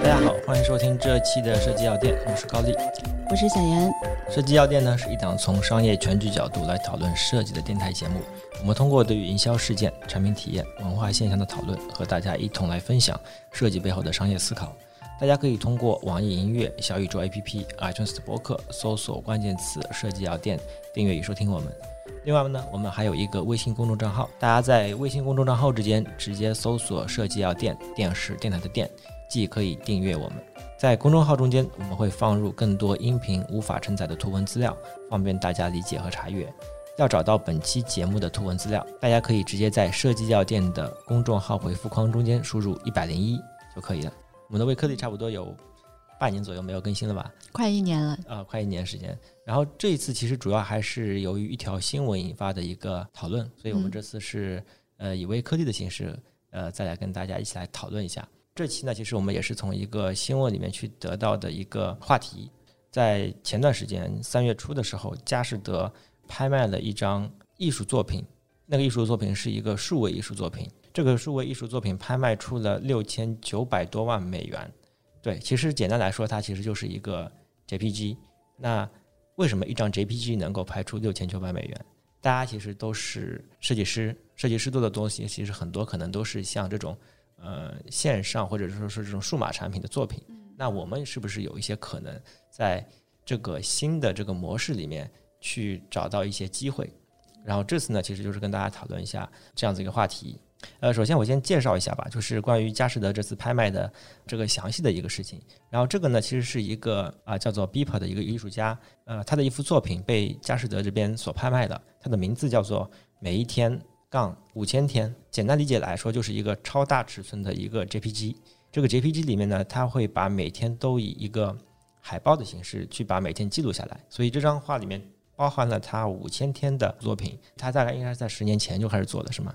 大家好，欢迎收听这期的设计药店，我是高丽。我是小严。设计药店呢是一档从商业全局角度来讨论设计的电台节目。我们通过对于营销事件、产品体验、文化现象的讨论，和大家一同来分享设计背后的商业思考。大家可以通过网易音乐、小宇宙 APP、iTunes 的播客搜索关键词“设计药店”，订阅与收听我们。另外呢，我们还有一个微信公众账号，大家在微信公众账号之间直接搜索“设计药店”，电视电台的电，既可以订阅我们。在公众号中间，我们会放入更多音频无法承载的图文资料，方便大家理解和查阅。要找到本期节目的图文资料，大家可以直接在设计药店的公众号回复框中间输入一百零一就可以了。我们的微科技差不多有半年左右没有更新了吧？快一年了，呃，快一年时间。然后这一次其实主要还是由于一条新闻引发的一个讨论，所以我们这次是呃以微科技的形式呃再来跟大家一起来讨论一下。这期呢，其实我们也是从一个新闻里面去得到的一个话题。在前段时间三月初的时候，佳士得拍卖了一张艺术作品，那个艺术作品是一个数位艺术作品。这个数位艺术作品拍卖出了六千九百多万美元。对，其实简单来说，它其实就是一个 JPG。那为什么一张 JPG 能够拍出六千九百美元？大家其实都是设计师，设计师做的东西其实很多可能都是像这种呃线上或者说是这种数码产品的作品。那我们是不是有一些可能在这个新的这个模式里面去找到一些机会？然后这次呢，其实就是跟大家讨论一下这样子一个话题。呃，首先我先介绍一下吧，就是关于佳士得这次拍卖的这个详细的一个事情。然后这个呢，其实是一个啊叫做 Beeper 的一个艺术家，呃，他的一幅作品被佳士得这边所拍卖的，它的名字叫做每一天杠五千天。简单理解来说，就是一个超大尺寸的一个 JPG。这个 JPG 里面呢，它会把每天都以一个海报的形式去把每天记录下来，所以这张画里面包含了他五千天的作品。他大概应该是在十年前就开始做的，是吗？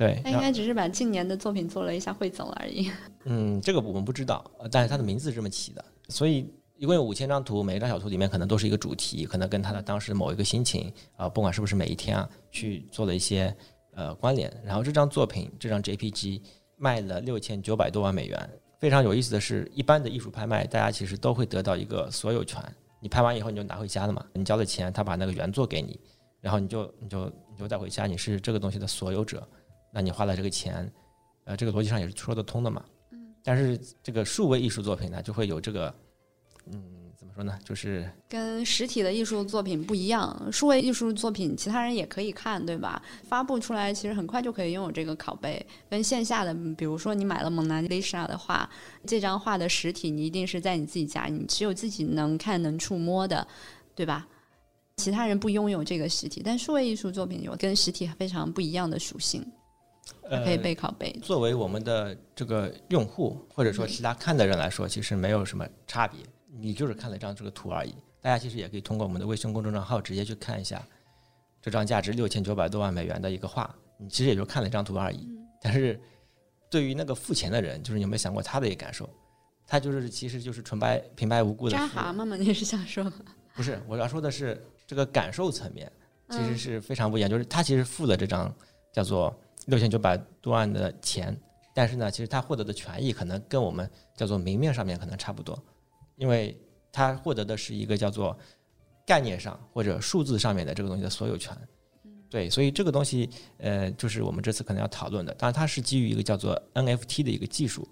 嗯，对，他应该只是把近年的作品做了一下汇总而已。嗯，这个我们不知道，呃但是他的名字是这么起的，所以一共有五千张图，每一张小图里面可能都是一个主题，可能跟他的当时某一个心情啊、不管是不是每一天啊，去做了一些呃关联。然后这张作品，这张 JPG 卖了六千九百多万美元。非常有意思的是，一般的艺术拍卖，大家其实都会得到一个所有权，你拍完以后你就拿回家了嘛，你交了钱，他把那个原作给你，然后你就你就你就带回家，你是这个东西的所有者，那你花了这个钱，呃，这个逻辑上也是说得通的嘛。嗯，但是这个数位艺术作品呢，就会有这个，嗯，怎么说呢？就是跟实体的艺术作品不一样，数位艺术作品其他人也可以看，对吧？发布出来其实很快就可以拥有这个拷贝，跟线下的，比如说你买了蒙娜丽莎的画，这张画的实体你一定是在你自己家，你只有自己能看能触摸的，对吧？其他人不拥有这个实体，但数位艺术作品有跟实体非常不一样的属性，它可以背靠背。作为我们的这个用户，或者说其他看的人来说，其实没有什么差别，你就是看了一张这个图而已。大家其实也可以通过我们的微信公众账号直接去看一下这张价值六千九百多万美元的一个画，你其实也就看了一张图而已。但是对于那个付钱的人，就是你有没有想过他的一个感受？他就是其实就是纯白平白无故的扎蛤蟆吗？你是想说？不是，我要说的是这个感受层面，其实嗯是非常不一样。就是他其实付了这张叫做六千九百多万的钱，但是呢，其实他获得的权益可能跟我们叫做明面上面可能差不多，因为他获得的是一个叫做概念上或者数字上面的这个东西的所有权。对，所以这个东西，呃，就是我们这次可能要讨论的。当然，它是基于一个叫做 NFT 的一个技术。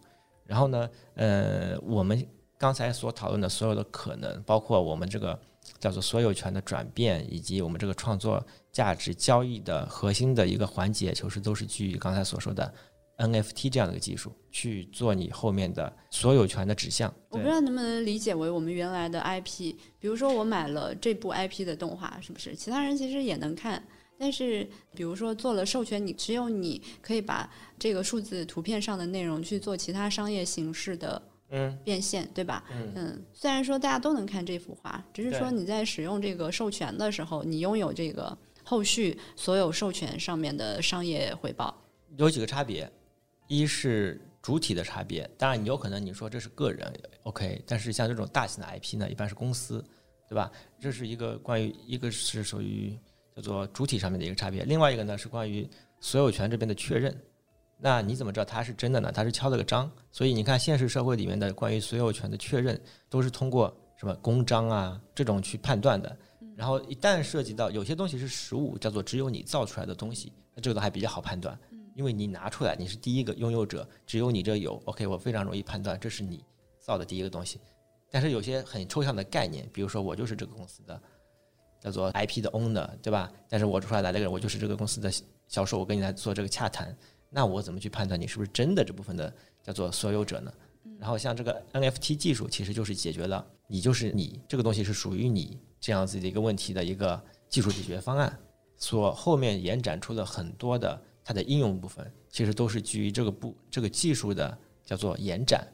然后呢，呃，我们刚才所讨论的所有的可能，包括我们这个叫做所有权的转变，以及我们这个创作价值交易的核心的一个环节，就是都是基于刚才所说的 NFT 这样的一个技术去做你后面的所有权的指向。我不知道能不能理解为我们原来的 IP，比如说我买了这部 IP 的动画，是不是其他人其实也能看？但是比如说做了授权，你只有你可以把这个数字图片上的内容去做其他商业形式的嗯变现，对吧？嗯嗯，虽然说大家都能看这幅画，只是说你在使用这个授权的时候，你拥有这个后续所有授权上面的商业回报。有几个差别，一是主体的差别，当然你有可能你说这是个人，OK，但是像这种大型的 IP 呢，一般是公司，对吧？这是一个关于一个是属于叫做主体上面的一个差别，另外一个呢是关于所有权这边的确认。那你怎么知道它是真的呢？它是敲了个章。所以你看，现实社会里面的关于所有权的确认，都是通过什么公章啊这种去判断的。然后一旦涉及到有些东西是实物，叫做只有你造出来的东西，那这个都还比较好判断，因为你拿出来，你是第一个拥有者，只有你这有，OK，我非常容易判断这是你造的第一个东西。但是有些很抽象的概念，比如说我就是这个公司的叫做 IP 的 owner，对吧？但是我出来来了个人，我就是这个公司的销售，我跟你来做这个洽谈，那我怎么去判断你是不是真的这部分的叫做所有者呢？然后像这个 NFT 技术，其实就是解决了你就是你这个东西是属于你这样子的一个问题的一个技术解决方案，所后面延展出了很多的它的应用部分，其实都是基于这个部这个技术的叫做延展，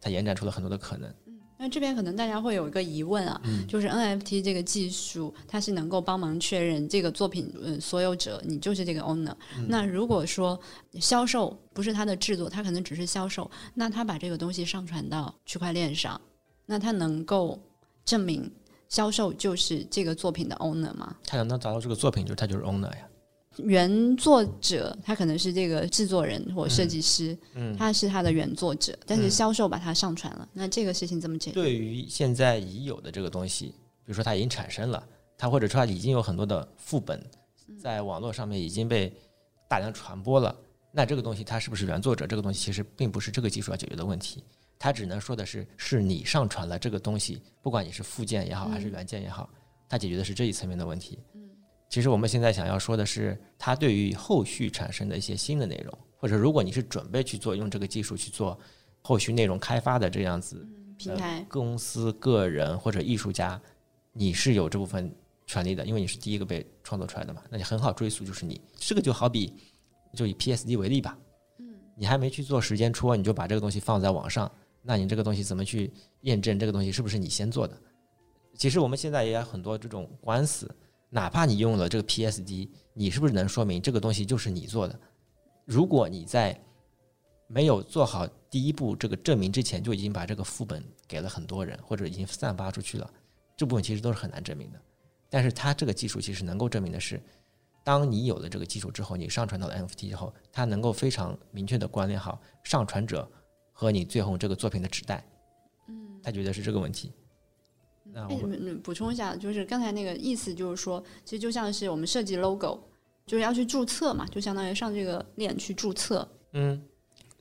它延展出了很多的可能。那这边可能大家会有一个疑问啊，就是 NFT 这个技术，它是能够帮忙确认这个作品呃所有者，你就是这个 owner。那如果说销售不是他的制作，他可能只是销售，那他把这个东西上传到区块链上，那他能够证明销售就是这个作品的 owner 吗？他能找到这个作品，就是他就是 owner 呀。原作者他可能是这个制作人或设计师，嗯，他是他的原作者，但是销售把它上传了，那这个事情怎么解决？对于现在已有的这个东西，比如说它已经产生了，它或者说它已经有很多的副本在网络上面已经被大量传播了，那这个东西它是不是原作者？这个东西其实并不是这个技术要解决的问题，它只能说的是是你上传了这个东西，不管你是附件也好还是原件也好，它解决的是这一层面的问题。其实我们现在想要说的是，它对于后续产生的一些新的内容，或者如果你是准备去做用这个技术去做后续内容开发的这样子平台公司、个人或者艺术家，你是有这部分权利的，因为你是第一个被创作出来的嘛，那你很好追溯，就是你这个就好比就以 PSD 为例吧，嗯，你还没去做时间戳，你就把这个东西放在网上，那你这个东西怎么去验证这个东西是不是你先做的？其实我们现在也有很多这种官司。哪怕你用了这个 PSD，你是不是能说明这个东西就是你做的？如果你在没有做好第一步这个证明之前，就已经把这个副本给了很多人，或者已经散发出去了，这部分其实都是很难证明的。但是它这个技术其实能够证明的是，当你有了这个技术之后，你上传到了 NFT 之后，它能够非常明确的关联好上传者和你最后这个作品的指代。嗯，他觉得是这个问题。那我补充一下，就是刚才那个意思，就是说，其实就像是我们设计 logo，就是要去注册嘛，就相当于上这个链去注册。嗯，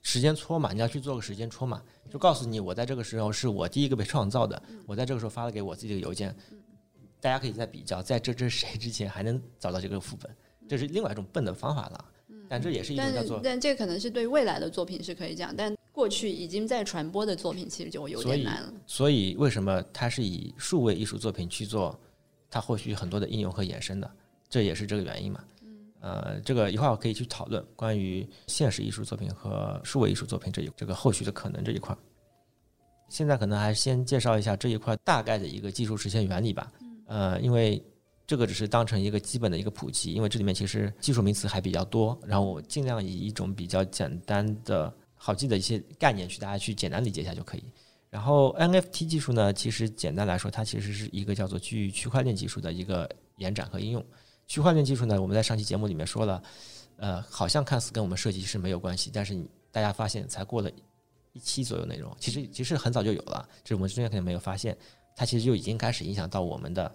时间戳嘛，你要去做个时间戳嘛，就告诉你，我在这个时候是我第一个被创造的，我在这个时候发了给我自己的邮件，大家可以再比较，在这这是谁之前还能找到这个副本，这是另外一种笨的方法了。但这也是一种叫做，但这可能是对未来的作品是可以这样，但。过去已经在传播的作品，其实就有点难了。所以，为什么它是以数位艺术作品去做？它后续很多的应用和衍生的，这也是这个原因嘛。嗯呃，这个一会儿我可以去讨论关于现实艺术作品和数位艺术作品这一这个后续的可能这一块。现在可能还是先介绍一下这一块大概的一个技术实现原理吧。呃，因为这个只是当成一个基本的一个普及，因为这里面其实技术名词还比较多，然后我尽量以一种比较简单的。好记的一些概念，去大家去简单理解一下就可以。然后 NFT 技术呢，其实简单来说，它其实是一个叫做基于区块链技术的一个延展和应用。区块链技术呢，我们在上期节目里面说了，呃，好像看似跟我们设计是没有关系，但是大家发现才过了一期左右内容，其实其实很早就有了，就是我们之前可能没有发现，它其实就已经开始影响到我们的，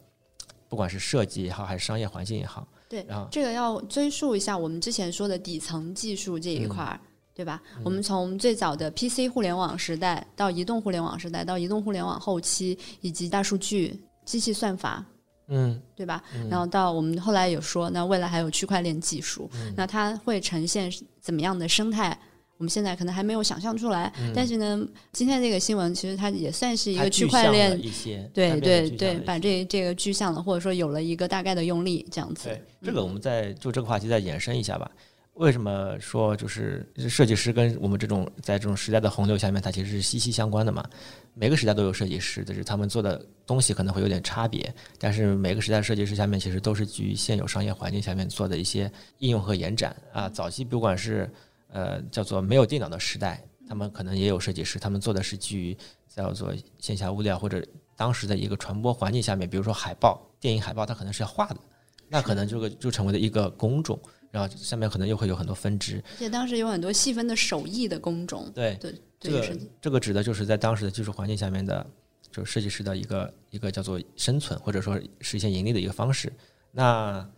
不管是设计也好，还是商业环境也好。对，然后这个要追溯一下我们之前说的底层技术这一块儿。对吧？我们从最早的 PC 互联网时代到移动互联网时代，到移动互联网后期，以及大数据、机器算法，嗯，对吧？然后到我们后来有说，那未来还有区块链技术，那它会呈现怎么样的生态？我们现在可能还没有想象出来。但是呢，今天这个新闻其实它也算是一个区块链，一些对对对，把这这个具象了，或者说有了一个大概的用力，这样子。对，这个我们再就这个话题再延伸一下吧。为什么说就是设计师跟我们这种在这种时代的洪流下面，它其实是息息相关的嘛？每个时代都有设计师，就是他们做的东西可能会有点差别，但是每个时代设计师下面其实都是基于现有商业环境下面做的一些应用和延展啊。早期不管是呃叫做没有电脑的时代，他们可能也有设计师，他们做的是基于叫做线下物料或者当时的一个传播环境下面，比如说海报、电影海报，它可能是要画的，那可能这个就成为了一个工种。然后下面可能又会有很多分支。而且当时有很多细分的手艺的工种，对对这个这个指的就是在当时的技术环境下面的，就是设计师的一个一个叫做生存或者说实现盈利的一个方式。那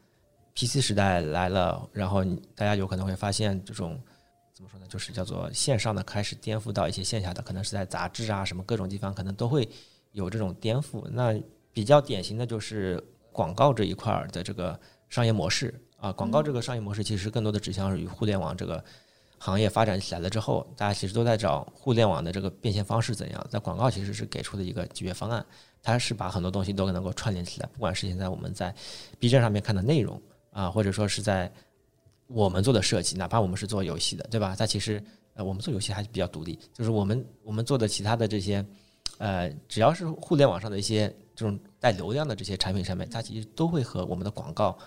PC 时代来了，然后大家有可能会发现这种怎么说呢，就是叫做线上的开始颠覆到一些线下的，可能是在杂志啊什么各种地方可能都会有这种颠覆。那比较典型的就是广告这一块儿的这个商业模式啊，广告这个商业模式其实更多的指向于互联网这个行业发展起来了之后，大家其实都在找互联网的这个变现方式怎样。在广告其实是给出的一个解决方案，它是把很多东西都能够串联起来，不管是现在我们在 B 站上面看的内容啊，或者说是在我们做的设计，哪怕我们是做游戏的，对吧？它其实呃，我们做游戏还是比较独立，就是我们我们做的其他的这些呃，只要是互联网上的一些这种带流量的这些产品上面，它其实都会和我们的广告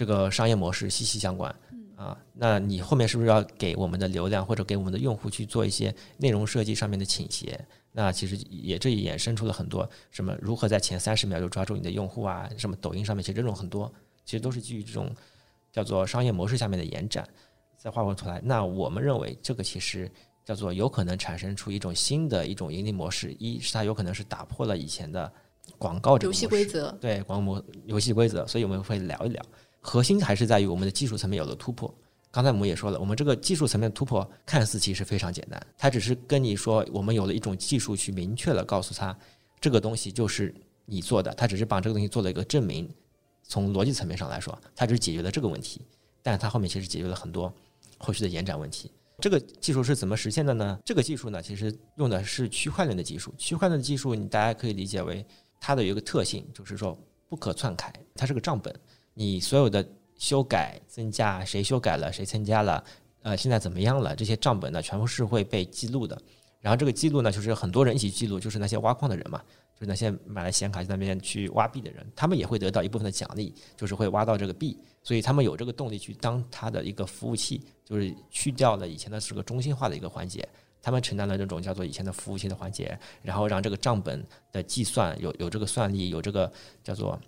这个商业模式息息相关。啊，那你后面是不是要给我们的流量或者给我们的用户去做一些内容设计上面的倾斜？那其实也这也衍生出了很多什么如何在前三十秒就抓住你的用户啊，什么抖音上面其实这种很多，其实都是基于这种叫做商业模式下面的延展。再画过头来，那我们认为这个其实叫做有可能产生出一种新的一种盈利模式，一是它有可能是打破了以前的广告这个游戏规则，对广告模游戏规则，所以我们会聊一聊。核心还是在于我们的技术层面有了突破。刚才我们也说了，我们这个技术层面突破看似其实非常简单，它只是跟你说我们有了一种技术去明确了告诉他这个东西就是你做的，它只是把这个东西做了一个证明。从逻辑层面上来说，它只是解决了这个问题，但是它后面其实解决了很多后续的延展问题。这个技术是怎么实现的呢？这个技术呢，其实用的是区块链的技术。区块链的技术，你大家可以理解为它的有一个特性，就是说不可篡改，它是个账本。你所有的修改、增加，谁修改了，谁增加了，呃，现在怎么样了，这些账本呢，全部是会被记录的。然后这个记录呢，就是很多人一起记录，就是那些挖矿的人嘛，就是那些买了显卡在那边去挖币的人，他们也会得到一部分的奖励，就是会挖到这个币，所以他们有这个动力去当他的一个服务器，就是去掉了以前的是个中心化的一个环节，他们承担了这种叫做以前的服务器的环节，然后让这个账本的计算有有这个算力，有这个叫做。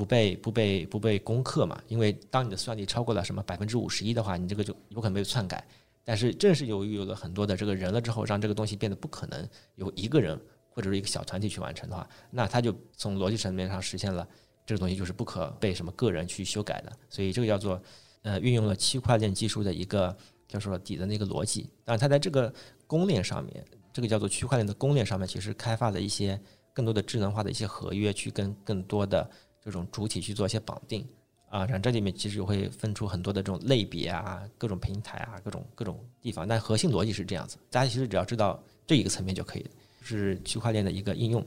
不被不被不被攻克嘛？因为当你的算力超过了什么百分之五十一的话，你这个就有可能被篡改。但是正是由于有了很多的这个人了之后，让这个东西变得不可能由一个人或者是一个小团体去完成的话，那它就从逻辑层面上实现了这个东西就是不可被什么个人去修改的。所以这个叫做呃运用了区块链技术的一个叫做底的那个逻辑。当然，它在这个公链上面，这个叫做区块链的公链上面，其实开发了一些更多的智能化的一些合约，去跟更多的这种主体去做一些绑定啊，然后这里面其实会分出很多的这种类别啊、各种平台啊、各种各种地方，但核心逻辑是这样子，大家其实只要知道这一个层面就可以了，是区块链的一个应用。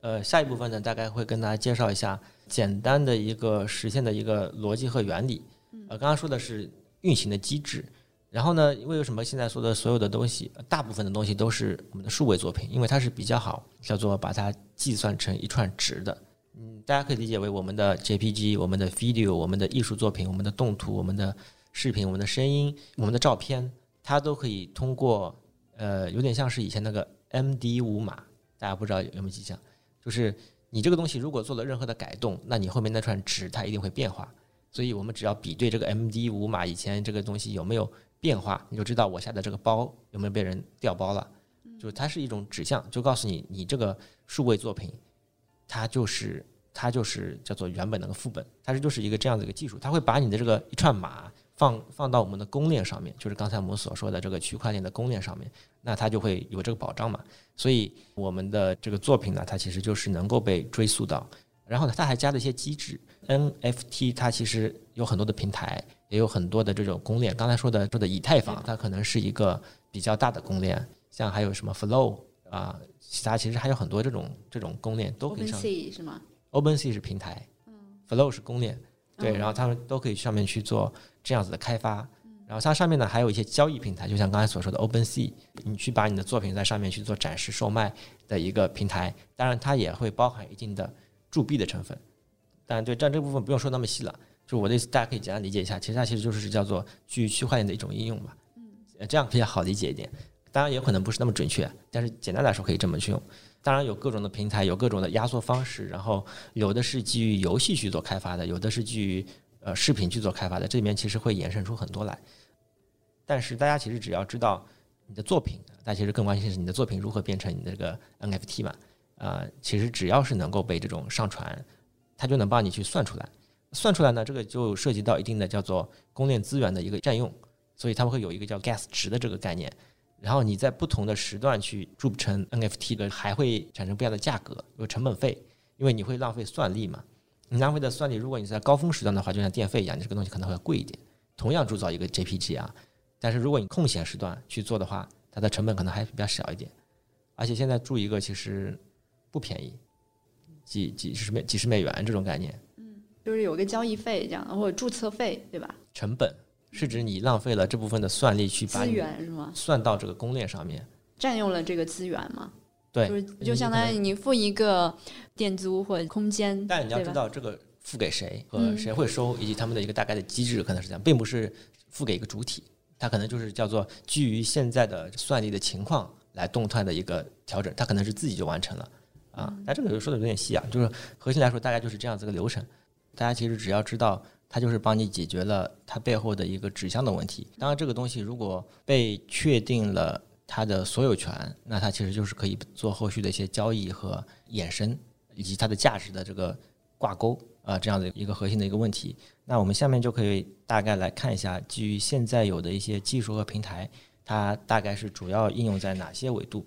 呃，下一部分呢，大概会跟大家介绍一下简单的一个实现的一个逻辑和原理。呃，刚刚说的是运行的机制，然后呢，因为为什么现在说的所有的东西，大部分的东西都是我们的数位作品，因为它是比较好叫做把它计算成一串值的。嗯，大家可以理解为我们的 JPG、我们的 video、我们的艺术作品、我们的动图、我们的视频、我们的声音、我们的照片，它都可以通过呃，有点像是以前那个 MD 五码，大家不知道有没有印象？就是你这个东西如果做了任何的改动，那你后面那串值它一定会变化。所以我们只要比对这个 MD 五码以前这个东西有没有变化，你就知道我下的这个包有没有被人调包了。就是它是一种指向，就告诉你你这个数位作品。它就是它就是叫做原本那个副本，它是就是一个这样的一个技术，它会把你的这个一串码放放到我们的公链上面，就是刚才我们所说的这个区块链的公链上面，那它就会有这个保障嘛。所以我们的这个作品呢，它其实就是能够被追溯到。然后呢，它还加了一些机制，NFT 它其实有很多的平台，也有很多的这种公链。刚才说的说的以太坊，它可能是一个比较大的公链，像还有什么 Flow 啊。其他其实还有很多这种这种公链都可以上 OpenSea 是吗？，OpenSea 是平台嗯，Flow 是公链，对，嗯然后他们都可以上面去做这样子的开发。然后它上面呢还有一些交易平台，就像刚才所说的 OpenSea，你去把你的作品在上面去做展示售卖的一个平台。当然，它也会包含一定的铸币的成分。当然，对，但这部分不用说那么细了。就我的意思，大家可以简单理解一下，其实它其实就是叫做基于区块链的一种应用吧。嗯，这样比较好理解一点。当然，也可能不是那么准确，但是简单来说可以这么去用。当然有各种的平台，有各种的压缩方式，然后有的是基于游戏去做开发的，有的是基于呃视频去做开发的，这里面其实会衍生出很多来。但是大家其实只要知道你的作品，大家其实更关心是你的作品如何变成你的这个 NFT 嘛？啊，其实只要是能够被这种上传，它就能帮你去算出来。算出来呢，这个就涉及到一定的叫做公链资源的一个占用，所以他们会有一个叫 gas 值的这个概念。然后你在不同的时段去铸成 NFT 的，还会产生不一样的价格，有成本费，因为你会浪费算力嘛。你浪费的算力，如果你在高峰时段的话，就像电费一样，你这个东西可能会贵一点。同样铸造一个 JPG 啊，但是如果你空闲时段去做的话，它的成本可能还比较小一点。而且现在铸一个其实不便宜，几几十美几十美元这种概念。嗯就是有个交易费这样，或者注册费，对吧？成本是指你浪费了这部分的算力去把资源是吗？算到这个公链上面，占用了这个资源吗？对，就是就相当于你付一个店租或者空间，但你要知道这个付给谁和谁会收，以及他们的一个大概的机制可能是这样，并不是付给一个主体，它可能就是叫做基于现在的算力的情况来动态的一个调整，它可能是自己就完成了啊。但这个说的有点细啊，就是核心来说大概就是这样子个流程。大家其实只要知道，它就是帮你解决了它背后的一个指向的问题。当然，这个东西如果被确定了它的所有权，那它其实就是可以做后续的一些交易和衍生，以及它的价值的这个挂钩啊，这样的一个核心的一个问题。那我们下面就可以大概来看一下，基于现在有的一些技术和平台，它大概是主要应用在哪些维度。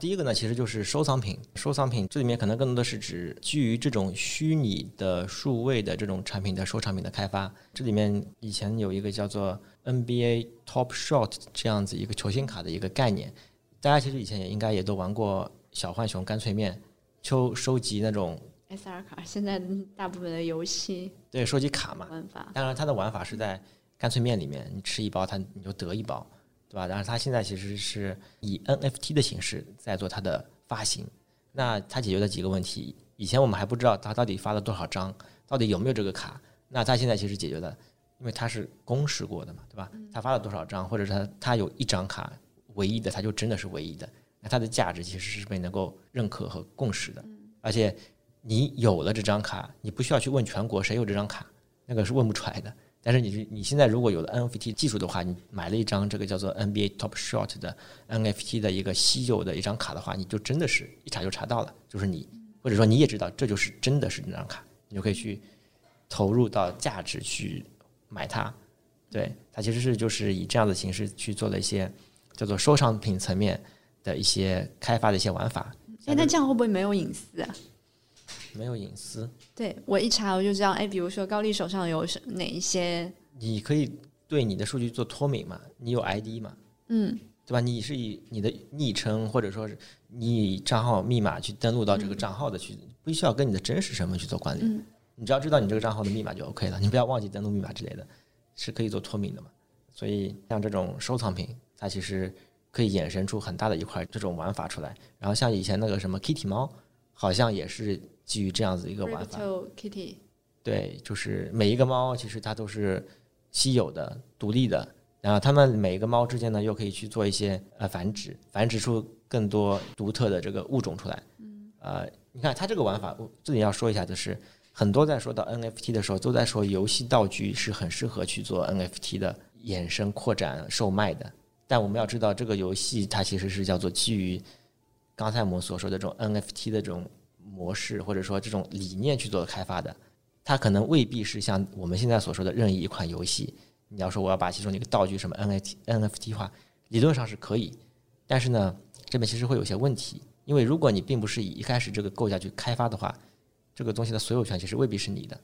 第一个呢，其实就是收藏品。收藏品这里面可能更多的是指基于这种虚拟的数位的这种产品的收藏品的开发。这里面以前有一个叫做 NBA Top Shot 这样子一个球星卡的一个概念。大家其实以前也应该也都玩过小浣熊干脆面，就收集那种 SR 卡。现在大部分的游戏对收集卡嘛，玩法。当然它的玩法是在干脆面里面，你吃一包它你就得一包。对吧？然后它现在其实是以 NFT 的形式在做它的发行。那它解决了几个问题？以前我们还不知道它到底发了多少张，到底有没有这个卡。那它现在其实解决了，因为它是公示过的嘛，对吧？它发了多少张，或者是它它有一张卡唯一的，它就真的是唯一的。那它的价值其实是被能够认可和共识的。而且你有了这张卡，你不需要去问全国谁有这张卡，那个是问不出来的。但是你你现在如果有了 NFT 技术的话，你买了一张这个叫做 NBA Top Shot 的 NFT 的一个稀有的一张卡的话，你就真的是一查就查到了，就是你，或者说你也知道这就是真的是那张卡，你就可以去投入到价值去买它。对，它其实是就是以这样的形式去做了一些叫做收藏品层面的一些开发的一些玩法。哎，那这样会不会没有隐私啊？没有隐私，对我一查我就知道，哎，比如说高丽手上有哪一些，你可以对你的数据做脱敏嘛？你有 ID 嘛？嗯，对吧？你是以你的昵称或者说是你以账号密码去登录到这个账号的，去不需要跟你的真实身份去做关联。你只要知道你这个账号的密码就 OK 了，你不要忘记登录密码之类的，是可以做脱敏的嘛？所以像这种收藏品，它其实可以衍生出很大的一块这种玩法出来。然后像以前那个什么 Kitty 猫，好像也是。基于这样子一个玩法，对，就是每一个猫其实它都是稀有的、独立的，然后它们每一个猫之间呢又可以去做一些呃繁殖，繁殖出更多独特的这个物种出来。嗯，呃，你看它这个玩法，我这里要说一下，就是很多在说到 NFT 的时候，都在说游戏道具是很适合去做 NFT 的衍生、扩展、售卖的，但我们要知道，这个游戏它其实是叫做基于刚才我们所说的这种 NFT 的这种。模式或者说这种理念去做开发的，它可能未必是像我们现在所说的任意一款游戏。你要说我要把其中一个道具什么 NFT NFT 化，理论上是可以，但是呢，这边其实会有些问题，因为如果你并不是以一开始这个构架去开发的话，这个东西的所有权其实未必是你的。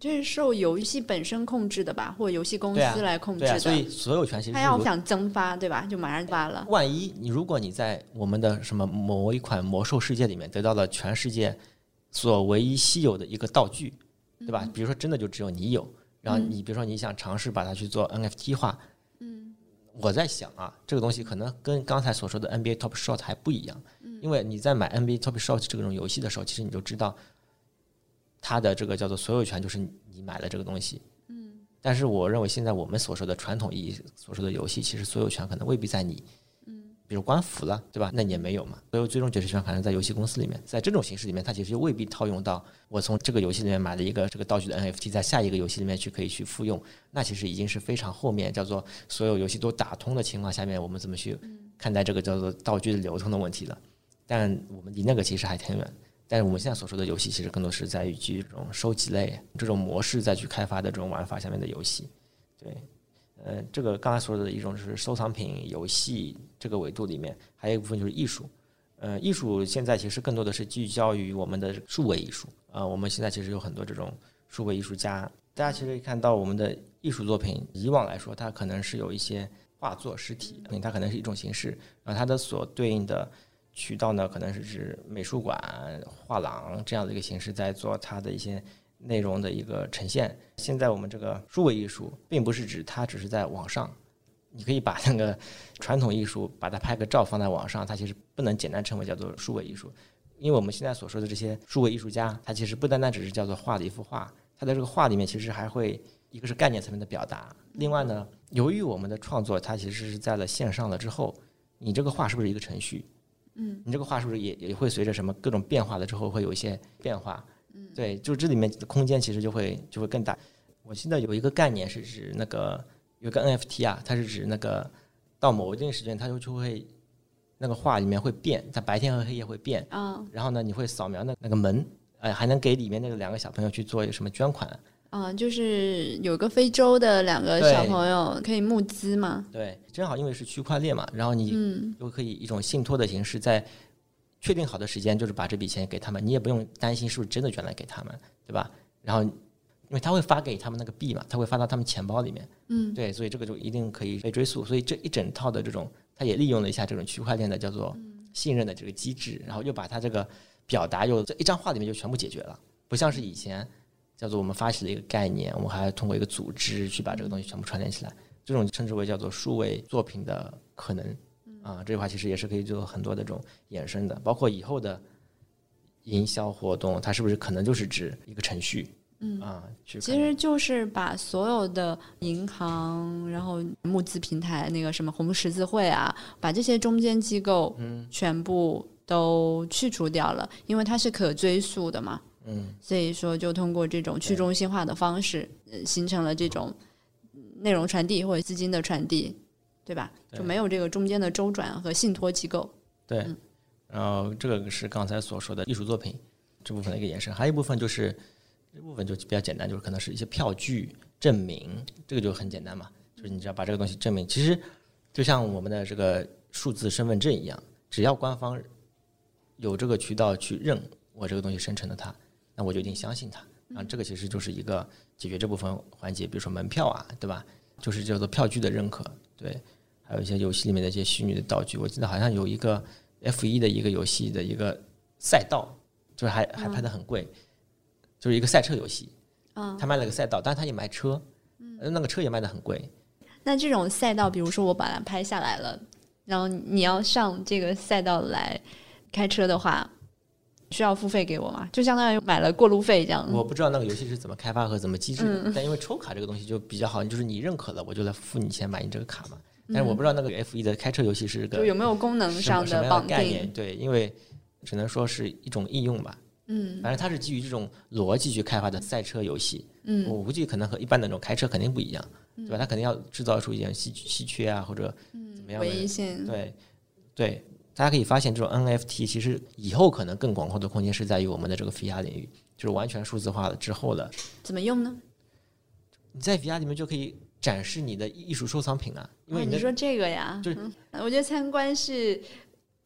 这是受游戏本身控制的吧，或者游戏公司来控制的。所以所有权其实他要想增发，对吧？就马上发了。万一你如果你在我们的什么某一款魔兽世界里面得到了全世界所唯一稀有的一个道具，对吧？比如说真的就只有你有，然后你比如说你想尝试把它去做 NFT 化，嗯，我在想啊，这个东西可能跟刚才所说的 NBA Top Shot 还不一样，因为你在买 NBA Top Shot 这种游戏的时候，其实你就知道。它的这个叫做所有权，就是你买了这个东西。嗯。但是我认为现在我们所说的传统意义所说的游戏，其实所有权可能未必在你。嗯。比如官服了，对吧？那你也没有嘛。所以最终决策权可能在游戏公司里面，在这种形式里面，它其实就未必套用到我从这个游戏里面买了一个这个道具的 NFT，在下一个游戏里面去可以去复用。那其实已经是非常后面叫做所有游戏都打通的情况下面，我们怎么去看待这个叫做道具的流通的问题了。但我们离那个其实还挺远。但是我们现在所说的游戏，其实更多是在于基于这种收集类这种模式再去开发的这种玩法下面的游戏，对。呃，这个刚才说的一种是收藏品游戏这个维度里面，还有一部分就是艺术。呃，艺术现在其实更多的是聚焦于我们的数位艺术。啊，我们现在其实有很多这种数位艺术家，大家其实可以看到我们的艺术作品，以往来说它可能是有一些画作实体，它可能是一种形式，然后它的所对应的渠道呢，可能是指美术馆、画廊这样的一个形式，在做它的一些。内容的一个呈现。现在我们这个数位艺术，并不是指它只是在网上，你可以把那个传统艺术，把它拍个照放在网上，它其实不能简单称为叫做数位艺术。因为我们现在所说的这些数位艺术家，他其实不单单只是叫做画的一幅画，他的这个画里面其实还会一个是概念层面的表达，另外呢，由于我们的创作它其实是在了线上了之后，你这个画是不是一个程序？嗯，你这个话是不是也也会随着什么各种变化了之后会有一些变化？嗯对，就这里面的空间其实就会就会更大。我现在有一个概念是指那个有个 NFT 啊，它是指那个到某一定时间，它就就会那个画里面会变，它白天和黑夜会变。嗯。然后呢，你会扫描那那个门，呃，还能给里面那个两个小朋友去做什么捐款。嗯，就是有个非洲的两个小朋友可以募资嘛。对，正好因为是区块链嘛，然后你就可以一种信托的形式在。确定好的时间就是把这笔钱给他们，你也不用担心是不是真的捐了给他们，对吧？然后，因为他会发给他们那个币嘛，他会发到他们钱包里面，嗯，对，所以这个就一定可以被追溯。所以这一整套的这种，他也利用了一下这种区块链的叫做信任的这个机制，然后又把它这个表达又在一张画里面就全部解决了，不像是以前叫做我们发起的一个概念，我们还要通过一个组织去把这个东西全部串联起来，这种称之为叫做数位作品的可能。啊，这句话其实也是可以做很多的这种衍生的，包括以后的营销活动，它是不是可能就是指一个程序？嗯。啊，其实就是把所有的银行，然后募资平台，那个什么红十字会啊，把这些中间机构，嗯，全部都去除掉了，因为它是可追溯的嘛，嗯，所以说就通过这种去中心化的方式，呃，形成了这种内容传递或者资金的传递。对吧？就没有这个中间的周转和信托机构。对，然后这个是刚才所说的艺术作品这部分的一个延伸，还有一部分就是这部分就比较简单，就是可能是一些票据证明，这个就很简单嘛，就是你只要把这个东西证明，其实就像我们的这个数字身份证一样，只要官方有这个渠道去认我这个东西生成的它，那我就一定相信他。啊，这个其实就是一个解决这部分环节，比如说门票啊，对吧？就是叫做票据的认可，对。还有一些游戏里面的一些虚拟的道具，我记得好像有一个 F 一的一个游戏的一个赛道，就是还还拍的很贵，就是一个赛车游戏，嗯，他卖了个赛道，但是他也卖车，嗯，那个车也卖的很贵。那这种赛道，比如说我把它拍下来了，然后你要上这个赛道来开车的话，需要付费给我吗？就相当于买了过路费这样。我不知道那个游戏是怎么开发和怎么机制的，但因为抽卡这个东西就比较好，就是你认可了，我就来付你钱买你这个卡嘛。但是我不知道那个 F 一的开车游戏是个有没有功能上的绑定？对，因为只能说是一种应用吧。嗯，反正它是基于这种逻辑去开发的赛车游戏。嗯，我估计可能和一般的那种开车肯定不一样，对吧？它肯定要制造出一些稀稀缺啊，或者怎么样。对，对，大家可以发现，这种 NFT 其实以后可能更广阔的空间是在于我们的这个 VR 领域，就是完全数字化了之后了。怎么用呢？你在 VR 里面就可以。展示你的艺术收藏品啊，因为你说这个呀，就是我觉得参观是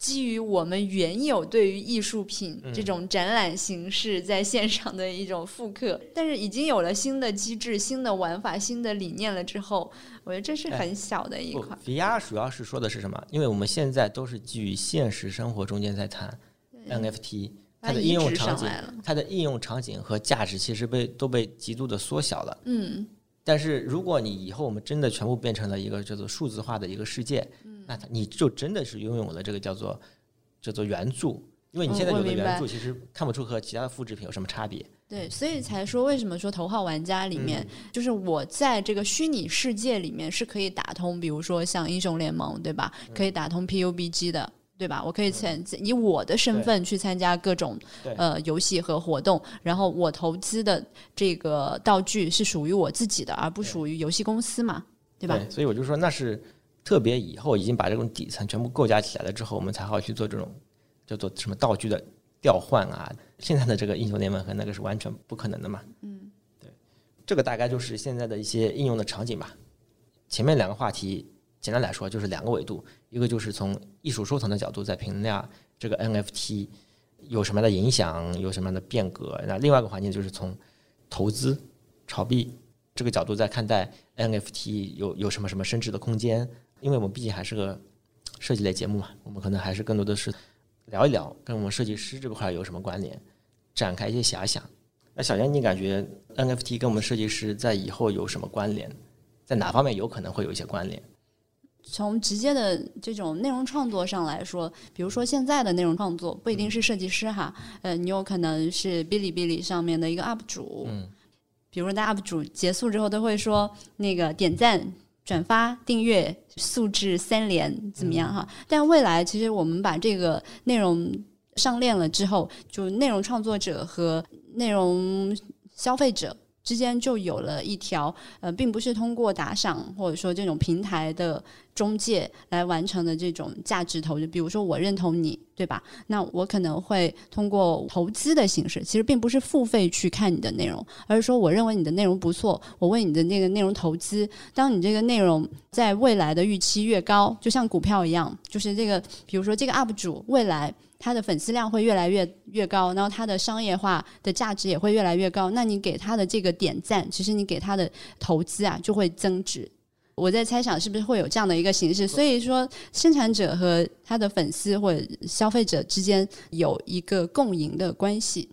基于我们原有对于艺术品这种展览形式在线上的一种复刻，但是已经有了新的机制、新的玩法、新的理念了之后，我觉得这是很小的一块。VR 主要是说的是什么？因为我们现在都是基于现实生活中间在谈 NFT，它的应用场景、它的应用场景和价值其实被都被极度的缩小了。嗯。但是，如果你以后我们真的全部变成了一个叫做数字化的一个世界，那你就真的是拥有了这个叫做叫做原著，因为你现在有的原著其实看不出和其他的复制品有什么差别，对，所以才说为什么说头号玩家里面，就是我在这个虚拟世界里面是可以打通，比如说像英雄联盟，对吧？可以打通 PUBG 的。对吧？我可以参以我的身份去参加各种呃游戏和活动，然后我投资的这个道具是属于我自己的，而不属于游戏公司嘛，对吧？所以我就说那是特别以后已经把这种底层全部构架起来了之后，我们才好去做这种叫做什么道具的调换啊。现在的这个英雄联盟和那个是完全不可能的嘛。嗯，对，这个大概就是现在的一些应用的场景吧。前面两个话题。简单来说，就是两个维度，一个就是从艺术收藏的角度在评价这个 NFT 有什么样的影响，有什么样的变革；那另外一个环境就是从投资、炒币这个角度在看待 NFT 有有什么什么升值的空间。因为我们毕竟还是个设计类节目嘛，我们可能还是更多的是聊一聊跟我们设计师这块有什么关联，展开一些遐想。那小杨，你感觉 NFT 跟我们设计师在以后有什么关联？在哪方面有可能会有一些关联？从直接的这种内容创作上来说，比如说现在的内容创作不一定是设计师哈，呃，你有可能是哔哩哔哩上面的一个 UP 主，嗯，比如那 UP 主结束之后都会说那个点赞、转发、订阅素质三连怎么样哈？但未来其实我们把这个内容上链了之后，就内容创作者和内容消费者。之间就有了一条，呃，并不是通过打赏或者说这种平台的中介来完成的这种价值投，资比如说我认同你，对吧？那我可能会通过投资的形式，其实并不是付费去看你的内容，而是说我认为你的内容不错，我为你的那个内容投资。当你这个内容在未来的预期越高，就像股票一样，就是这个，比如说这个 UP 主未来。他的粉丝量会越来越越高，然后他的商业化的价值也会越来越高。那你给他的这个点赞，其实你给他的投资啊就会增值。我在猜想是不是会有这样的一个形式。所以说，生产者和他的粉丝或者消费者之间有一个共赢的关系。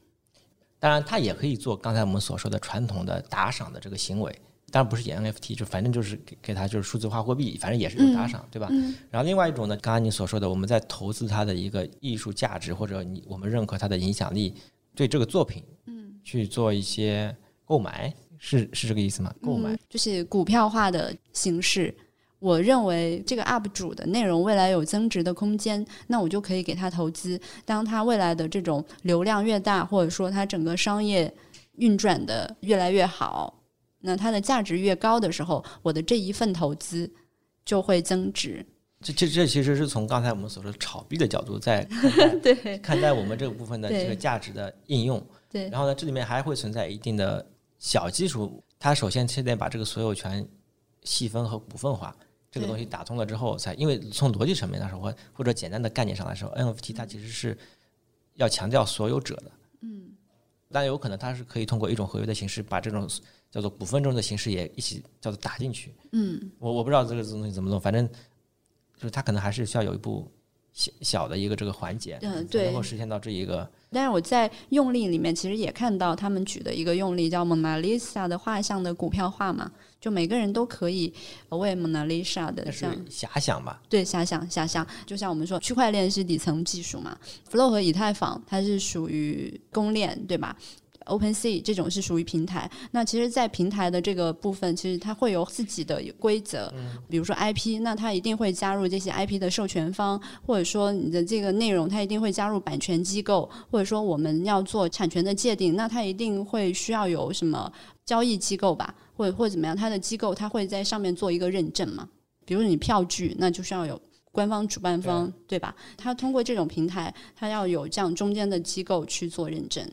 当然，他也可以做刚才我们所说的传统的打赏的这个行为。当然不是演 NFT，就反正就是给给他就是数字化货币，反正也是一种打赏，对吧？然后另外一种呢，刚刚你所说的，我们在投资它的一个艺术价值，或者你我们认可它的影响力，对这个作品，嗯，去做一些购买，是是这个意思吗？购买就是股票化的形式。我认为这个 UP 主的内容未来有增值的空间，那我就可以给他投资。当他未来的这种流量越大，或者说他整个商业运转的越来越好。那它的价值越高的时候，我的这一份投资就会增值。这这这其实是从刚才我们所说的炒币的角度在 对看待我们这个部分的这个价值的应用。对，然后呢，这里面还会存在一定的小基础。它首先现在把这个所有权细分和股份化这个东西打通了之后，才因为从逻辑层面来说，或或者简单的概念上来说，NFT 它其实是要强调所有者的。嗯，但有可能它是可以通过一种合约的形式把这种。叫做股份中的形式也一起叫做打进去。嗯，我我不知道这个东西怎么弄，反正就是它可能还是需要有一步小小的一个这个环节，嗯，对，能够实现到这一个。但是我在用例里面其实也看到他们举的一个用例叫蒙娜丽莎的画像的股票化嘛，就每个人都可以为蒙娜丽莎的像遐想吧？对，遐想遐想，就像我们说区块链是底层技术嘛，Flow 和以太坊它是属于公链，对吧？Open Sea 这种是属于平台，那其实，在平台的这个部分，其实它会有自己的规则，比如说 IP，那它一定会加入这些 IP 的授权方，或者说你的这个内容，它一定会加入版权机构，或者说我们要做产权的界定，那它一定会需要有什么交易机构吧，或者或者怎么样，它的机构它会在上面做一个认证嘛，比如说你票据，那就需要有官方主办方，对吧？它通过这种平台，它要有这样中间的机构去做认证。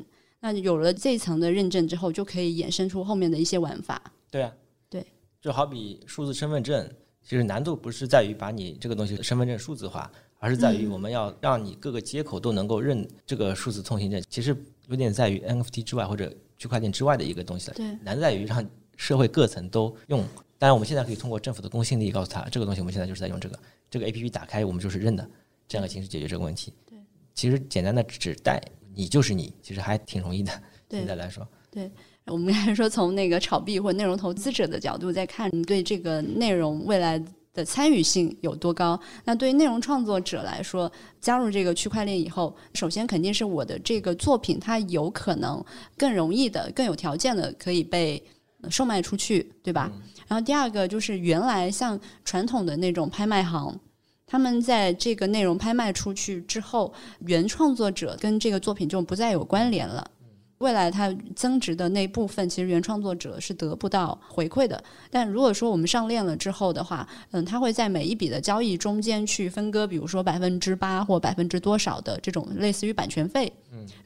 那有了这一层的认证之后，就可以衍生出后面的一些玩法。对啊，对，就好比数字身份证，其实难度不是在于把你这个东西身份证数字化，而是在于我们要让你各个接口都能够认这个数字通行证。其实有点在于 NFT 之外或者区块链之外的一个东西了。对，难在于让社会各层都用。当然，我们现在可以通过政府的公信力告诉他，这个东西我们现在就是在用这个，这个 APP 打开我们就是认的，这样的形式解决这个问题。对，其实简单的指代你就是你，其实还挺容易的。现在来说，对我们还是说从那个炒币或内容投资者的角度在看，你对这个内容未来的参与性有多高？那对于内容创作者来说，加入这个区块链以后，首先肯定是我的这个作品，它有可能更容易的、更有条件的可以被售卖出去，对吧？然后第二个就是原来像传统的那种拍卖行。他们在这个内容拍卖出去之后，原创作者跟这个作品就不再有关联了。未来它增值的那部分，其实原创作者是得不到回馈的。但如果说我们上链了之后的话，嗯，它会在每一笔的交易中间去分割，比如说百分之八或百分之多少的这种类似于版权费。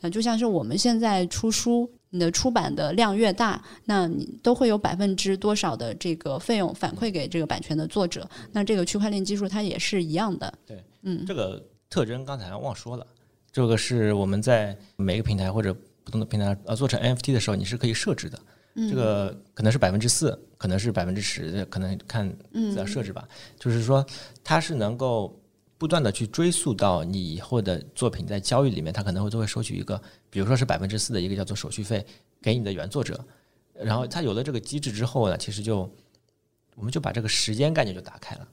嗯，就像是我们现在出书。你的出版的量越大，那你都会有百分之多少的这个费用反馈给这个版权的作者。那这个区块链技术它也是一样的。对，嗯，这个特征刚才忘说了，这个是我们在每个平台或者不同的平台呃做成 NFT 的时候，你是可以设置的。这个可能是百分之四，可能是百分之十，可能看怎样设置吧。就是说，它是能够。不断的去追溯到你以后的作品在交易里面，他可能会都会收取一个，比如说是百分之四的一个叫做手续费给你的原作者，然后他有了这个机制之后呢，其实就我们就把这个时间概念就打开了。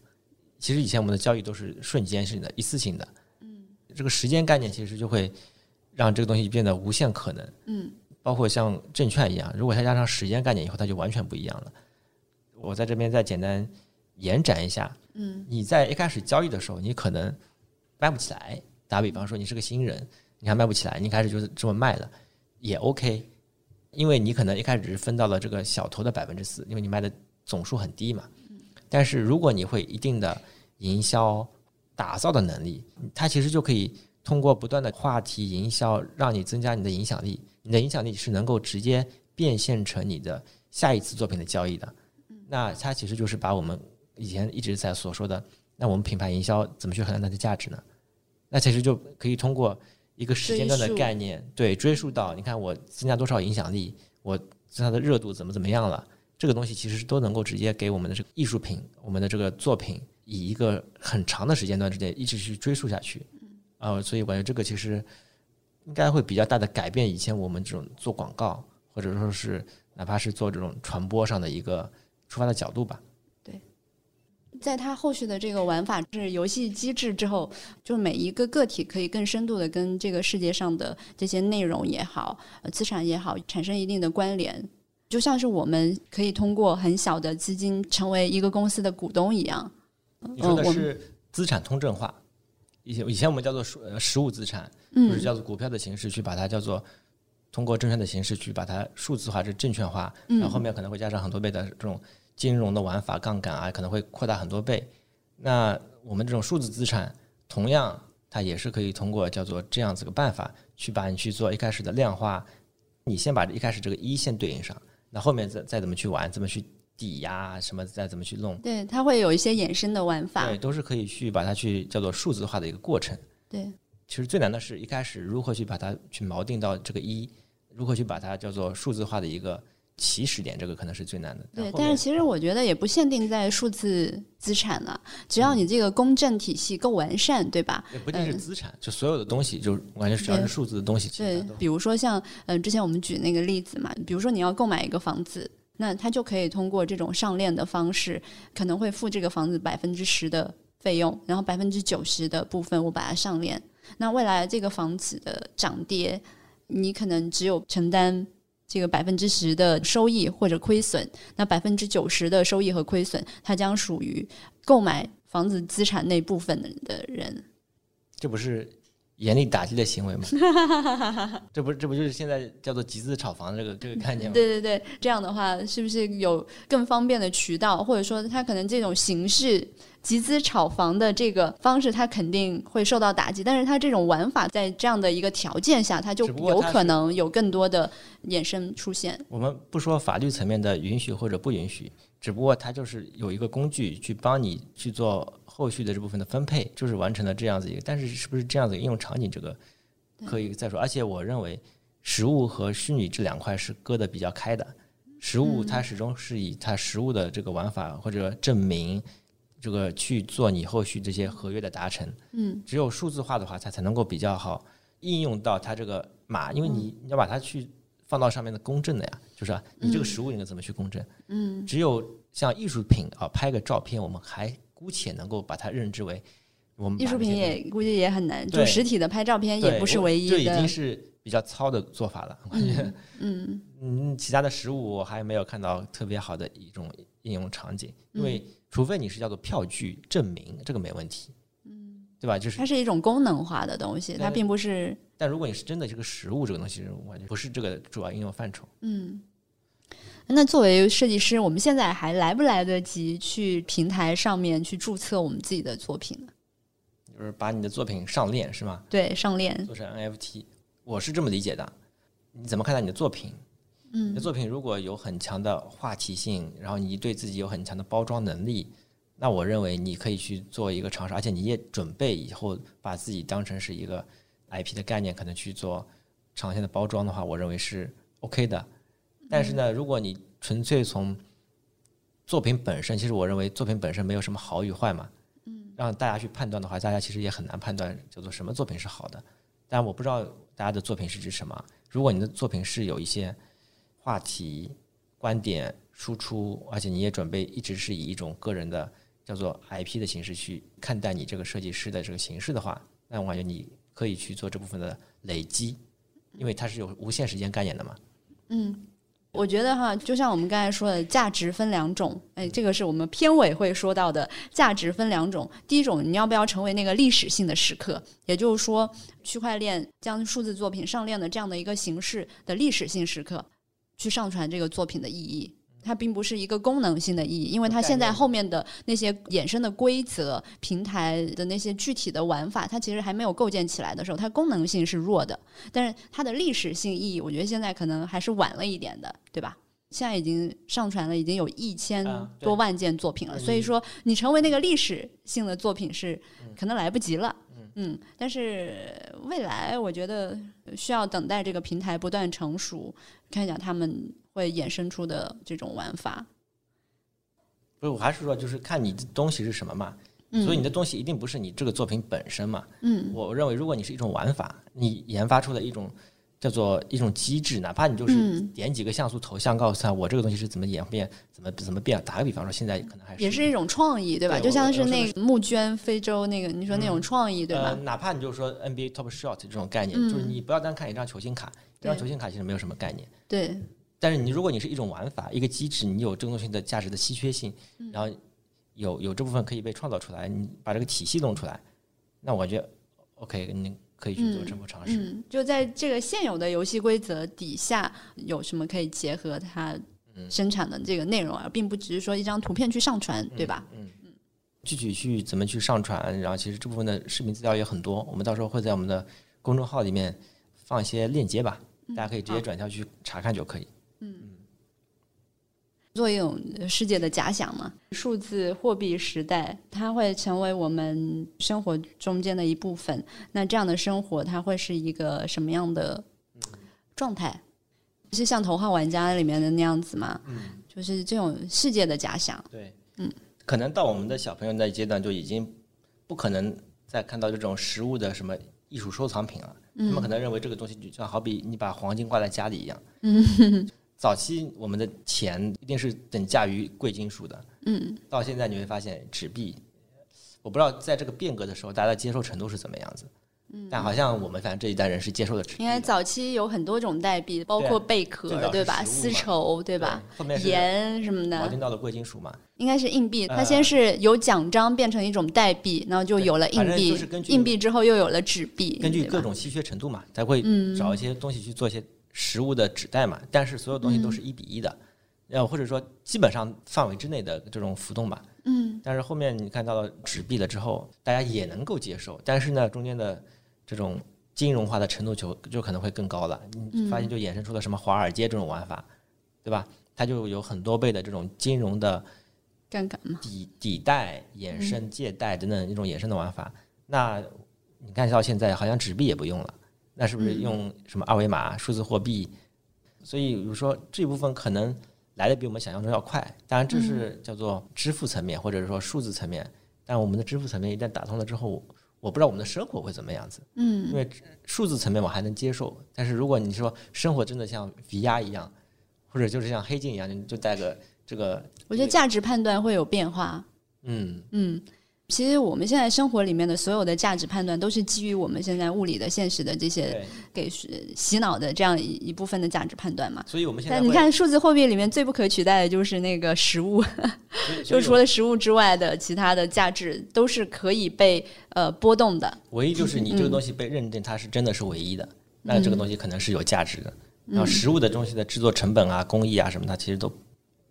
其实以前我们的交易都是瞬间性的、一次性的，嗯，这个时间概念其实就会让这个东西变得无限可能，嗯，包括像证券一样，如果它加上时间概念以后，它就完全不一样了。我在这边再简单延展一下。嗯，你在一开始交易的时候，你可能卖不起来。打比方说，你是个新人，你还卖不起来，你开始就是这么卖的，也 OK，因为你可能一开始是分到了这个小头的百分之四，因为你卖的总数很低嘛。但是如果你会一定的营销打造的能力，它其实就可以通过不断的话题营销，让你增加你的影响力。你的影响力是能够直接变现成你的下一次作品的交易的。那它其实就是把我们。以前一直在所说的，那我们品牌营销怎么去衡量它的价值呢？那其实就可以通过一个时间段的概念，对追溯到，你看我增加多少影响力，我它的热度怎么怎么样了，这个东西其实是都能够直接给我们的这个艺术品，我们的这个作品，以一个很长的时间段之内一直去追溯下去。啊，所以我觉得这个其实应该会比较大的改变以前我们这种做广告，或者说是哪怕是做这种传播上的一个出发的角度吧。在它后续的这个玩法是游戏机制之后，就每一个个体可以更深度的跟这个世界上的这些内容也好、资产也好产生一定的关联，就像是我们可以通过很小的资金成为一个公司的股东一样。你说的是资产通证化，以前以前我们叫做实实物资产，就是叫做股票的形式去把它叫做通过证券的形式去把它数字化、这证券化，然后后面可能会加上很多倍的这种。金融的玩法杠杆啊，可能会扩大很多倍。那我们这种数字资产，同样它也是可以通过叫做这样子个办法，去把你去做一开始的量化。你先把一开始这个一先对应上，那后面再再怎么去玩，怎么去抵押什么，再怎么去弄。对，它会有一些衍生的玩法。对，都是可以去把它去叫做数字化的一个过程。对，其实最难的是一开始如何去把它去锚定到这个一，如何去把它叫做数字化的一个。起始点这个可能是最难的。对，但是其实我觉得也不限定在数字资产了，只要你这个公证体系够完善，对吧？也不一定是资产，就所有的东西，就完全只要是数字的东西。对，比如说像嗯，之前我们举那个例子嘛，比如说你要购买一个房子，那它就可以通过这种上链的方式，可能会付这个房子百分之十的费用，然后百分之九十的部分我把它上链。那未来这个房子的涨跌，你可能只有承担。这个百分之十的收益或者亏损，那百分之九十的收益和亏损，它将属于购买房子资产那部分的人。这不是严厉打击的行为吗？这不这不就是现在叫做集资炒房这个这个概念吗？对对对，这样的话是不是有更方便的渠道，或者说他可能这种形式？集资炒房的这个方式，他肯定会受到打击，但是他这种玩法在这样的一个条件下，他就有可能有更多的衍生出现。我们不说法律层面的允许或者不允许，只不过它就是有一个工具去帮你去做后续的这部分的分配，就是完成了这样子一个。但是是不是这样子应用场景，这个可以再说。而且我认为，实物和虚拟这两块是割的比较开的。实物它始终是以它实物的这个玩法或者证明。这个去做你后续这些合约的达成，嗯，只有数字化的话，它才能够比较好应用到它这个码，因为你你要把它去放到上面的公证的呀，就是啊，你这个实物应该怎么去公证？嗯，只有像艺术品啊，拍个照片，我们还姑且能够把它认知为我们艺术品也估计也很难，就实体的拍照片也不是唯一的这已经。是比较糙的做法了。我感觉，嗯嗯，其他的实物我还没有看到特别好的一种应用场景，因为嗯除非你是叫做票据证明，这个没问题，嗯，对吧？就是它是一种功能化的东西，它并不是但如果你是真的这个实物这个东西，我感觉不是这个主要应用范畴。嗯。那作为设计师，我们现在还来不来得及去平台上面去注册我们自己的作品呢？就是把你的作品上链是吗？对，上链，做成 NFT，我是这么理解的。你怎么看待你的作品？嗯你的嗯作品如果有很强的话题性，然后你对自己有很强的包装能力，那我认为你可以去做一个尝试，而且你也准备以后把自己当成是一个 IP 的概念，可能去做长线的包装的话，我认为是 OK 的。但是呢，如果你纯粹从作品本身，其实我认为作品本身没有什么好与坏嘛。嗯，让大家去判断的话，大家其实也很难判断叫做什么作品是好的。但我不知道大家的作品是指什么。如果你的作品是有一些话题、观点输出，而且你也准备一直是以一种个人的叫做 IP 的形式去看待你这个设计师的这个形式的话，那我感觉你可以去做这部分的累积，因为它是有无限时间概念的嘛。嗯，我觉得哈，就像我们刚才说的，价值分两种，哎，这个是我们片尾会说到的，价值分两种。第一种，你要不要成为那个历史性的时刻？也就是说，区块链将数字作品上链的这样的一个形式的历史性时刻，去上传这个作品的意义。它并不是一个功能性的意义，因为它现在后面的那些衍生的规则、平台的那些具体的玩法，它其实还没有构建起来的时候，它功能性是弱的。但是它的历史性意义，我觉得现在可能还是晚了一点的，对吧？现在已经上传了，已经有一千多万件作品了，所以说你成为那个历史性的作品是可能来不及了。嗯，但是未来我觉得需要等待这个平台不断成熟，看一下他们会衍生出的这种玩法。不是，我还是说，就是看你的东西是什么嘛。所以你的东西一定不是你这个作品本身嘛。嗯我认为，如果你是一种玩法，你研发出的一种叫做一种机制，哪怕你就是嗯点几个像素头像，告诉他我这个东西是怎么演变、怎么怎么变。打个比方说，现在可能还是也是一种创意，对吧？对就像是那个募捐非洲那个，你说那种创意，对吧？呃，哪怕你就是说 NBA Top Shot 这种概念，嗯就是你不要单看一张球星卡，一张球星卡其实没有什么概念。对，但是你如果你是一种玩法，一个机制，你有这个东西的价值的稀缺性，嗯然后有有这部分可以被创造出来，你把这个体系弄出来，那我觉得 OK，你可以去做这么尝试。嗯，就在这个现有的游戏规则底下，有什么可以结合它嗯生产的这个内容，而并不只是说一张图片去上传，对吧？嗯 具体去怎么去上传，然后其实这部分的视频资料也很多，我们到时候会在我们的公众号里面放一些链接吧，大家可以直接转跳去查看就可以。做一种世界的假想嘛，数字货币时代，它会成为我们生活中间的一部分。那这样的生活，它会是一个什么样的状态？是像《头号玩家》里面的那样子吗？就是这种世界的假想。对，嗯，可能到我们的小朋友那一阶段就已经不可能再看到这种实物的什么艺术收藏品了。他们可能认为这个东西就像好比你把黄金挂在家里一样。嗯，早期我们的钱一定是等价于贵金属的。嗯，到现在你会发现纸币，我不知道在这个变革的时候大家的接受程度是怎么样子。嗯，但好像我们反正这一代人是接受的纸币的。应该早期有很多种代币，包括贝壳对吧？丝绸，对吧？后面盐什么的，黄金到了贵金属嘛。应该是硬币。呃它先是由奖章变成一种代币，然后就有了硬币硬币之后又有了纸币，根据各种稀缺程度嘛，才会嗯找一些东西去做一些实物的纸袋嘛。但是所有东西都嗯是一比一的，然后或者说基本上范围之内的这种浮动吧。嗯，但是后面你看到了纸币了之后，大家也能够接受，但是呢，中间的这种金融化的程度就就可能会更高了。嗯你发现就衍生出了什么华尔街这种玩法，对吧？它就有很多倍的这种金融的杠杆嘛，抵抵贷、衍嗯生、借贷等等一种衍生的玩法。那你看到现在好像纸币也不用了，那是不是嗯用什么二维码、数字货币？所以比如说这部分可能来的比我们想象中要快。当然，这嗯是叫做支付层面或者是说数字层面。但我们的支付层面一旦打通了之后，我不知道我们的生活会怎么样子。嗯因为数字层面我还能接受，但是如果你说生活真的像 VR 一样，或者就是像黑镜一样，你就带个这个，我觉得价值判断会有变化。嗯嗯，其实我们现在生活里面的所有的价值判断，都是基于我们现在物理的现实的这些对，给洗脑的这样一一部分的价值判断嘛。所以我们现在但你看，数字货币里面最不可取代的就是那个实物，就除了实物之外的其他的价值都是可以被呃波动的。唯一就是你这个嗯东西被认定它是真的是唯一的，那这个东西可能是有价值的。然嗯后实物的东西的制作成本啊、工艺啊什么它，其实都，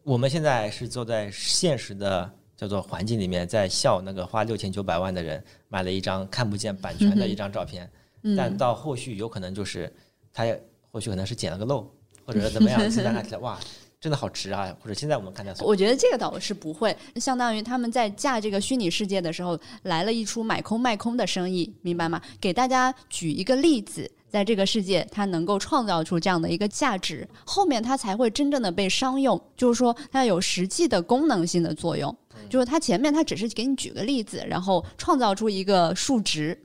我们现在是坐在现实的叫做环境里面，在笑那个花六千九百万的人买了一张看不见版权的一张照片，嗯但到后续有可能就是他或许可能是捡了个漏，或者是怎么样，现在看起来 哇，真的好值啊，或者现在我们看待我觉得这个倒是不会，相当于他们在架这个虚拟世界的时候，来了一出买空卖空的生意，明白吗？给大家举一个例子，在这个世界，它能够创造出这样的一个价值，后面它才会真正的被商用，就是说它有实际的功能性的作用。就是它前面它只是给你举个例子，然后创造出一个数值，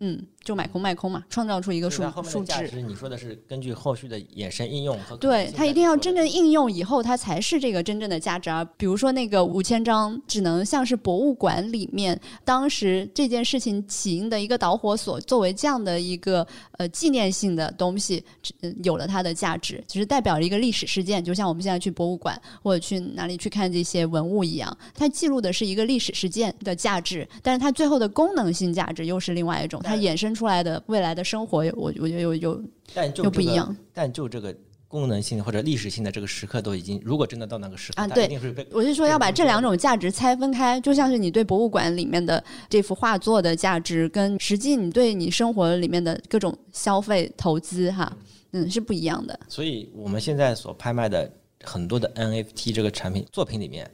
嗯就买空卖空嘛，创造出一个数数值。值，你说的是根据后续的衍生应用和对，它一定要真正应用以后，它才是这个真正的价值。啊比如说那个五千张，只能像是博物馆里面当时这件事情起因的一个导火索，作为这样的一个呃纪念性的东西，嗯有了它的价值，只是代表了一个历史事件，就像我们现在去博物馆或者去哪里去看这些文物一样，它记录的是一个历史事件的价值，但是它最后的功能性价值又是另外一种，它衍生出来的未来的生活，我我觉得有有但就这个又不一样。但就这个功能性或者历史性的这个时刻都已经，如果真的到那个时刻，它啊对一定是我是说要把这两种价值拆分开，就像是你对博物馆里面的这幅画作的价值，跟实际你对你生活里面的各种消费投资哈，嗯，是不一样的。所以我们现在所拍卖的很多的 NFT 这个产品作品里面，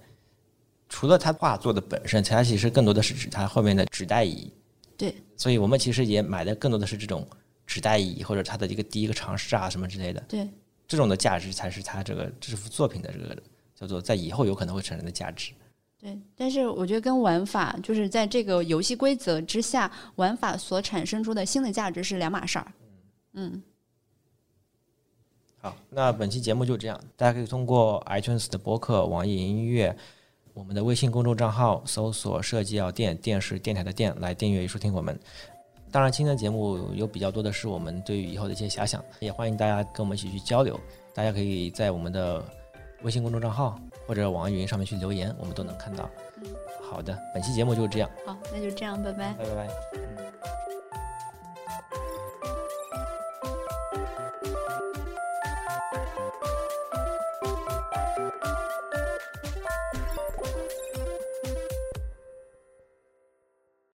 除了它画作的本身，它其实更多的是指它后面的纸袋椅。对，所以我们其实也买的更多的是这种纸袋椅或者它的一个第一个尝试啊什么之类的，对，这种的价值才是它这个这幅作品的这个叫做在以后有可能会产生的价值。对，但是我觉得跟玩法就是在这个游戏规则之下，玩法所产生出的新的价值是两码事儿。嗯，好，那本期节目就这样，大家可以通过 iTunes 的播客、网易云音乐、我们的微信公众账号搜索“设计药店”，电视电台的电来订阅与收听我们。当然，今天的节目有比较多的是我们对于以后的一些遐想，也欢迎大家跟我们一起去交流。大家可以在我们的微信公众账号或者网易云上面去留言，我们都能看到。好的，本期节目就是这样，好，那就这样，拜拜。拜拜拜。